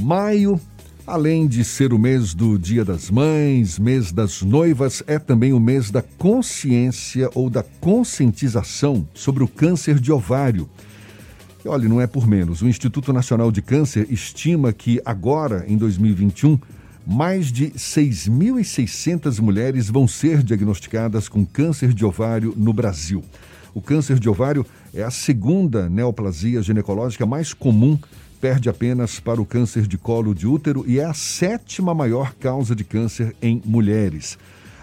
Maio, além de ser o mês do Dia das Mães, mês das noivas, é também o mês da consciência ou da conscientização sobre o câncer de ovário. E olha, não é por menos. O Instituto Nacional de Câncer estima que agora, em 2021, mais de 6.600 mulheres vão ser diagnosticadas com câncer de ovário no Brasil. O câncer de ovário é a segunda neoplasia ginecológica mais comum, perde apenas para o câncer de colo de útero e é a sétima maior causa de câncer em mulheres.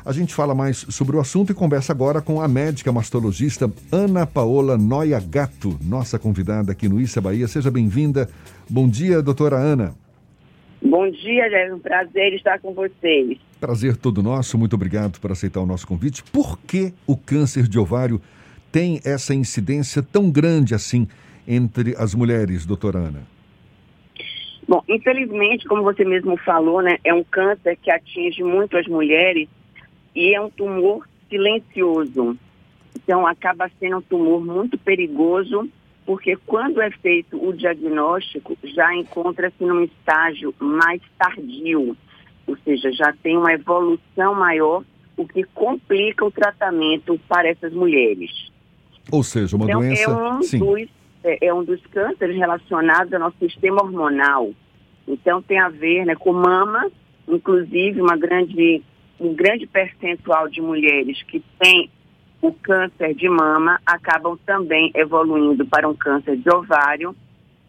A gente fala mais sobre o assunto e conversa agora com a médica mastologista Ana Paola Noia Gato, nossa convidada aqui no Issa Bahia. Seja bem-vinda. Bom dia, doutora Ana. Bom dia, é um prazer estar com vocês. Prazer todo nosso, muito obrigado por aceitar o nosso convite. Por que o câncer de ovário tem essa incidência tão grande assim entre as mulheres, doutora Ana? Bom, infelizmente, como você mesmo falou, né, é um câncer que atinge muito as mulheres e é um tumor silencioso. Então, acaba sendo um tumor muito perigoso, porque quando é feito o diagnóstico, já encontra-se num estágio mais tardio, ou seja, já tem uma evolução maior, o que complica o tratamento para essas mulheres. Ou seja, uma então, doença. É um, Sim. Dos, é, é, um dos cânceres relacionados ao nosso sistema hormonal. Então tem a ver né, com mama, inclusive uma grande, um grande percentual de mulheres que têm o câncer de mama acabam também evoluindo para um câncer de ovário,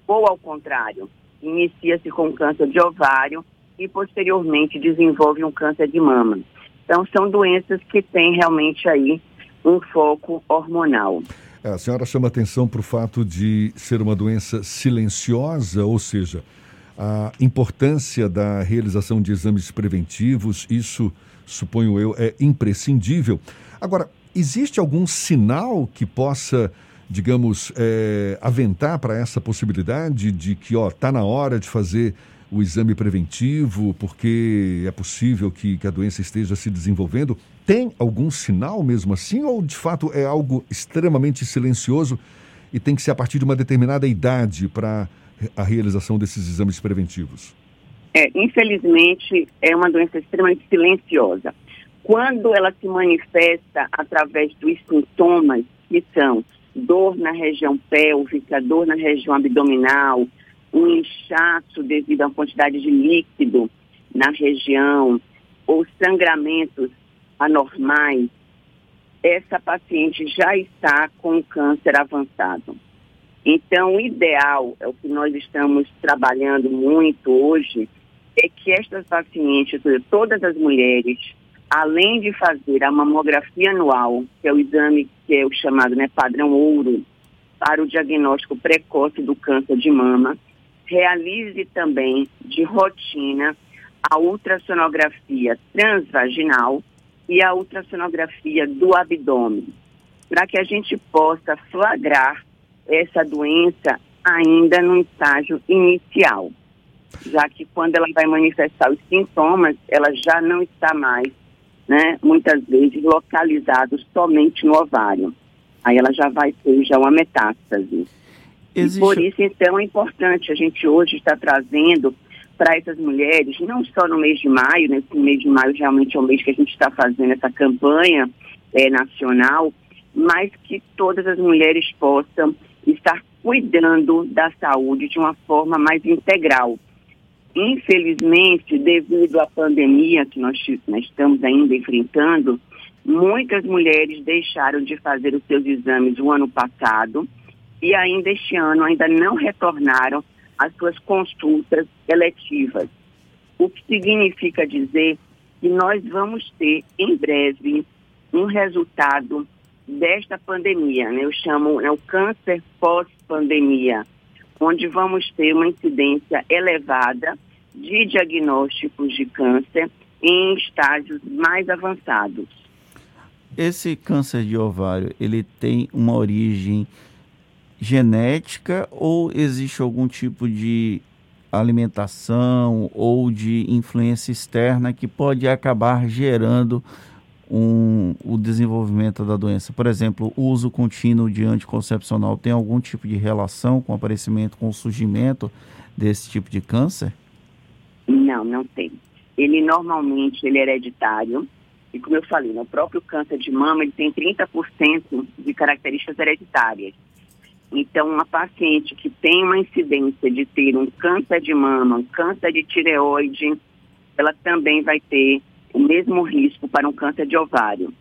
ou ao contrário, inicia-se com câncer de ovário e posteriormente desenvolve um câncer de mama. Então são doenças que têm realmente aí um foco hormonal. A senhora chama atenção para o fato de ser uma doença silenciosa, ou seja, a importância da realização de exames preventivos, isso, suponho eu, é imprescindível. Agora, existe algum sinal que possa, digamos, é, aventar para essa possibilidade de que, ó, está na hora de fazer o exame preventivo, porque é possível que, que a doença esteja se desenvolvendo? Tem algum sinal mesmo assim, ou de fato é algo extremamente silencioso e tem que ser a partir de uma determinada idade para a realização desses exames preventivos? É, infelizmente, é uma doença extremamente silenciosa. Quando ela se manifesta através dos sintomas, que são dor na região pélvica, dor na região abdominal, um inchaço devido à quantidade de líquido na região ou sangramentos anormais, essa paciente já está com câncer avançado. Então, o ideal, é o que nós estamos trabalhando muito hoje, é que estas pacientes, todas as mulheres, além de fazer a mamografia anual, que é o exame que é o chamado né, padrão ouro, para o diagnóstico precoce do câncer de mama, realize também de rotina a ultrassonografia transvaginal e a ultrassonografia do abdômen, para que a gente possa flagrar essa doença ainda no estágio inicial, já que quando ela vai manifestar os sintomas, ela já não está mais, né, muitas vezes localizado somente no ovário. Aí ela já vai ter já uma metástase. Existe... por isso, então, é importante a gente hoje estar trazendo para essas mulheres, não só no mês de maio, né, mês de maio realmente é o mês que a gente está fazendo essa campanha é, nacional, mas que todas as mulheres possam estar cuidando da saúde de uma forma mais integral. Infelizmente, devido à pandemia que nós, nós estamos ainda enfrentando, muitas mulheres deixaram de fazer os seus exames o ano passado e ainda este ano ainda não retornaram às suas consultas eletivas. O que significa dizer que nós vamos ter em breve um resultado desta pandemia, né? eu chamo né, o câncer pós-pandemia, onde vamos ter uma incidência elevada de diagnósticos de câncer em estágios mais avançados. Esse câncer de ovário, ele tem uma origem genética ou existe algum tipo de alimentação ou de influência externa que pode acabar gerando um, o desenvolvimento da doença? Por exemplo, o uso contínuo de anticoncepcional tem algum tipo de relação com o aparecimento, com o surgimento desse tipo de câncer? Não, não tem. Ele normalmente ele é hereditário. E como eu falei, no próprio câncer de mama, ele tem 30% de características hereditárias. Então, uma paciente que tem uma incidência de ter um câncer de mama, um câncer de tireoide, ela também vai ter o mesmo risco para um câncer de ovário.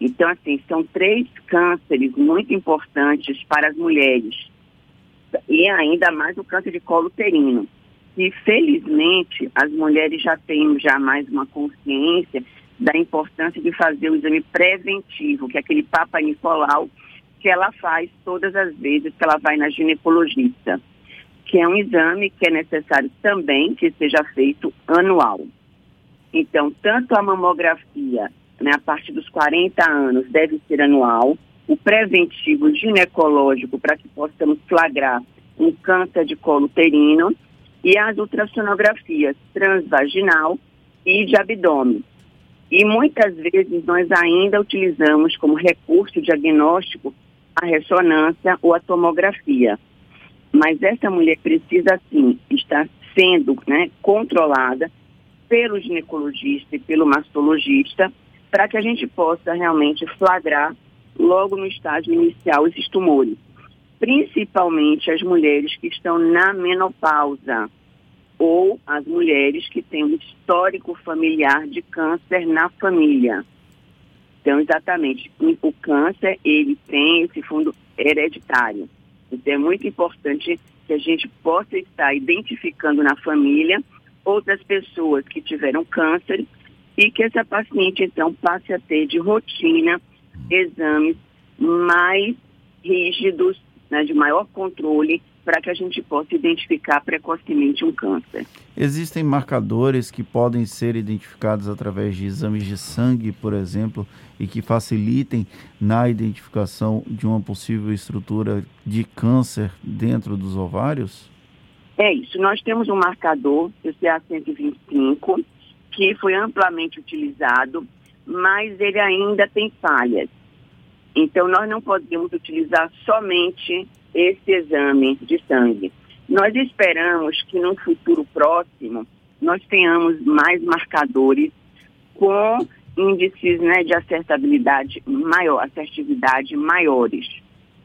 Então, assim, são três cânceres muito importantes para as mulheres. E ainda mais o câncer de colo uterino. E, felizmente, as mulheres já têm já mais uma consciência da importância de fazer o exame preventivo, que é aquele Papa Nicolau, que ela faz todas as vezes que ela vai na ginecologista, que é um exame que é necessário também que seja feito anual. Então, tanto a mamografia, né, a partir dos 40 anos, deve ser anual, o preventivo ginecológico para que possamos flagrar um câncer de colo uterino e as ultrassonografias transvaginal e de abdômen. E muitas vezes nós ainda utilizamos como recurso diagnóstico a ressonância ou a tomografia. Mas essa mulher precisa, sim, estar sendo né, controlada pelo ginecologista e pelo mastologista para que a gente possa realmente flagrar logo no estágio inicial esses tumores. Principalmente as mulheres que estão na menopausa ou as mulheres que têm um histórico familiar de câncer na família. Então, exatamente, o câncer, ele tem esse fundo hereditário. Então, é muito importante que a gente possa estar identificando na família outras pessoas que tiveram câncer e que essa paciente, então, passe a ter de rotina exames mais rígidos, né, de maior controle, para que a gente possa identificar precocemente um câncer. Existem marcadores que podem ser identificados através de exames de sangue, por exemplo, e que facilitem na identificação de uma possível estrutura de câncer dentro dos ovários? É isso. Nós temos um marcador, o CA125, que foi amplamente utilizado, mas ele ainda tem falhas. Então, nós não podemos utilizar somente esse exame de sangue. Nós esperamos que no futuro próximo nós tenhamos mais marcadores com índices né, de acertabilidade maior, assertividade maiores,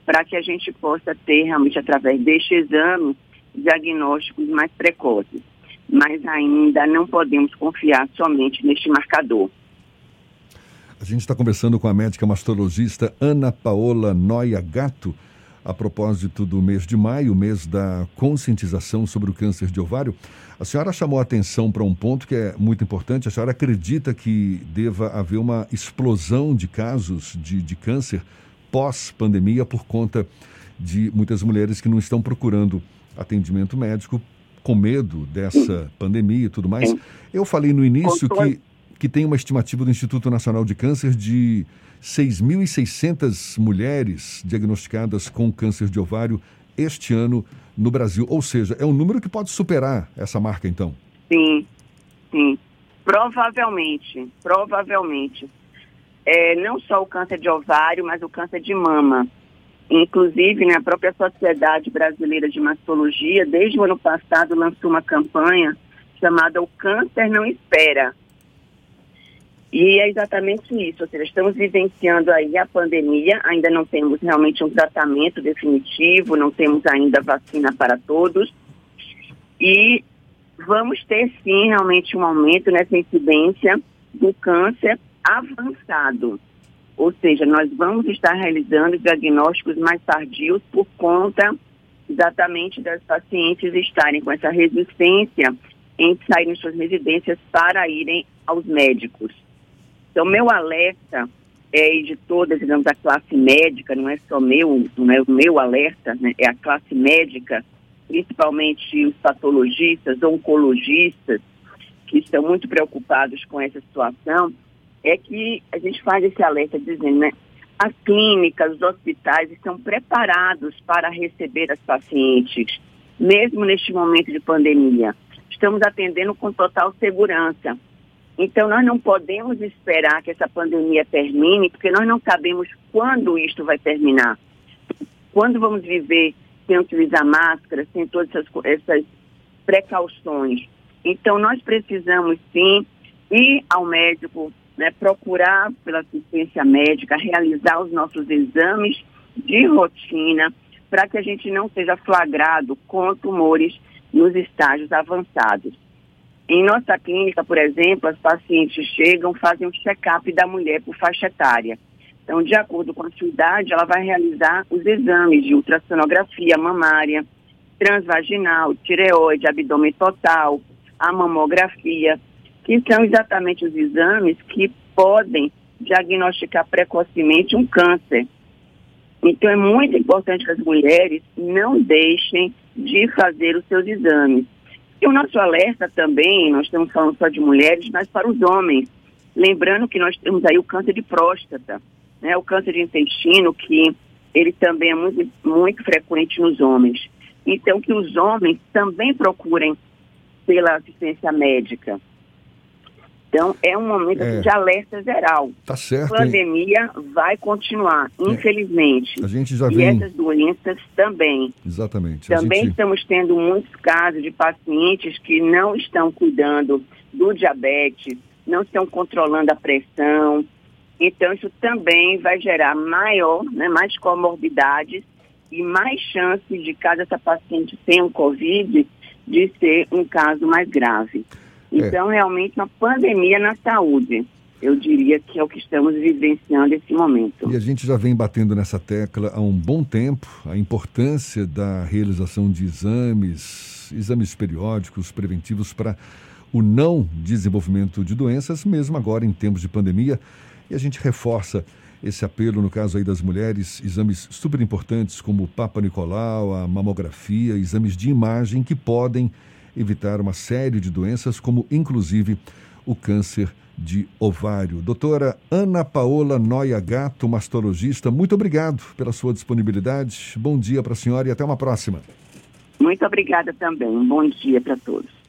para que a gente possa ter realmente através deste exame diagnósticos mais precoces. Mas ainda não podemos confiar somente neste marcador. A gente está conversando com a médica mastologista Ana Paola Noia Gato a propósito do mês de maio, mês da conscientização sobre o câncer de ovário. A senhora chamou a atenção para um ponto que é muito importante. A senhora acredita que deva haver uma explosão de casos de, de câncer pós-pandemia por conta de muitas mulheres que não estão procurando atendimento médico com medo dessa pandemia e tudo mais. Eu falei no início que, que tem uma estimativa do Instituto Nacional de Câncer de 6.600 mulheres diagnosticadas com câncer de ovário este ano no Brasil. Ou seja, é um número que pode superar essa marca, então? Sim, sim. Provavelmente, provavelmente. É, não só o câncer de ovário, mas o câncer de mama. Inclusive, né, a própria Sociedade Brasileira de Mastologia, desde o ano passado, lançou uma campanha chamada O Câncer Não Espera, e é exatamente isso, ou seja, estamos vivenciando aí a pandemia, ainda não temos realmente um tratamento definitivo, não temos ainda vacina para todos. E vamos ter sim realmente um aumento nessa incidência do câncer avançado. Ou seja, nós vamos estar realizando diagnósticos mais tardios por conta exatamente das pacientes estarem com essa resistência em saírem de suas residências para irem aos médicos. Então, meu alerta é de toda, digamos, a classe médica, não é só meu, não é o meu alerta, né? é a classe médica, principalmente os patologistas, oncologistas, que estão muito preocupados com essa situação, é que a gente faz esse alerta dizendo, né? As clínicas, os hospitais estão preparados para receber as pacientes, mesmo neste momento de pandemia. Estamos atendendo com total segurança. Então, nós não podemos esperar que essa pandemia termine, porque nós não sabemos quando isto vai terminar. Quando vamos viver sem utilizar máscara, sem todas essas, essas precauções. Então, nós precisamos sim ir ao médico, né, procurar pela assistência médica, realizar os nossos exames de rotina, para que a gente não seja flagrado com tumores nos estágios avançados. Em nossa clínica, por exemplo, as pacientes chegam, fazem um check-up da mulher por faixa etária. Então, de acordo com a sua idade, ela vai realizar os exames de ultrassonografia mamária, transvaginal, tireoide, abdômen total, a mamografia, que são exatamente os exames que podem diagnosticar precocemente um câncer. Então, é muito importante que as mulheres não deixem de fazer os seus exames. E o nosso alerta também, nós estamos falando só de mulheres, mas para os homens. Lembrando que nós temos aí o câncer de próstata, né, o câncer de intestino, que ele também é muito, muito frequente nos homens. Então, que os homens também procurem pela assistência médica. Então, é um momento é. de alerta geral. Tá certo. A pandemia hein? vai continuar, é. infelizmente. A gente já e vem... essas doenças também. Exatamente. Também gente... estamos tendo muitos casos de pacientes que não estão cuidando do diabetes, não estão controlando a pressão. Então, isso também vai gerar maior, né, mais comorbidades e mais chances de, caso essa paciente tenha um Covid, de ser um caso mais grave. É. Então, é. realmente, uma pandemia na saúde. Eu diria que é o que estamos vivenciando nesse momento. E a gente já vem batendo nessa tecla há um bom tempo a importância da realização de exames, exames periódicos, preventivos para o não desenvolvimento de doenças, mesmo agora em tempos de pandemia. E a gente reforça esse apelo, no caso aí das mulheres, exames super importantes como o Papa Nicolau, a mamografia, exames de imagem que podem evitar uma série de doenças, como inclusive o câncer de ovário. Doutora Ana Paola Noia Gato, mastologista, muito obrigado pela sua disponibilidade. Bom dia para a senhora e até uma próxima. Muito obrigada também. Bom dia para todos.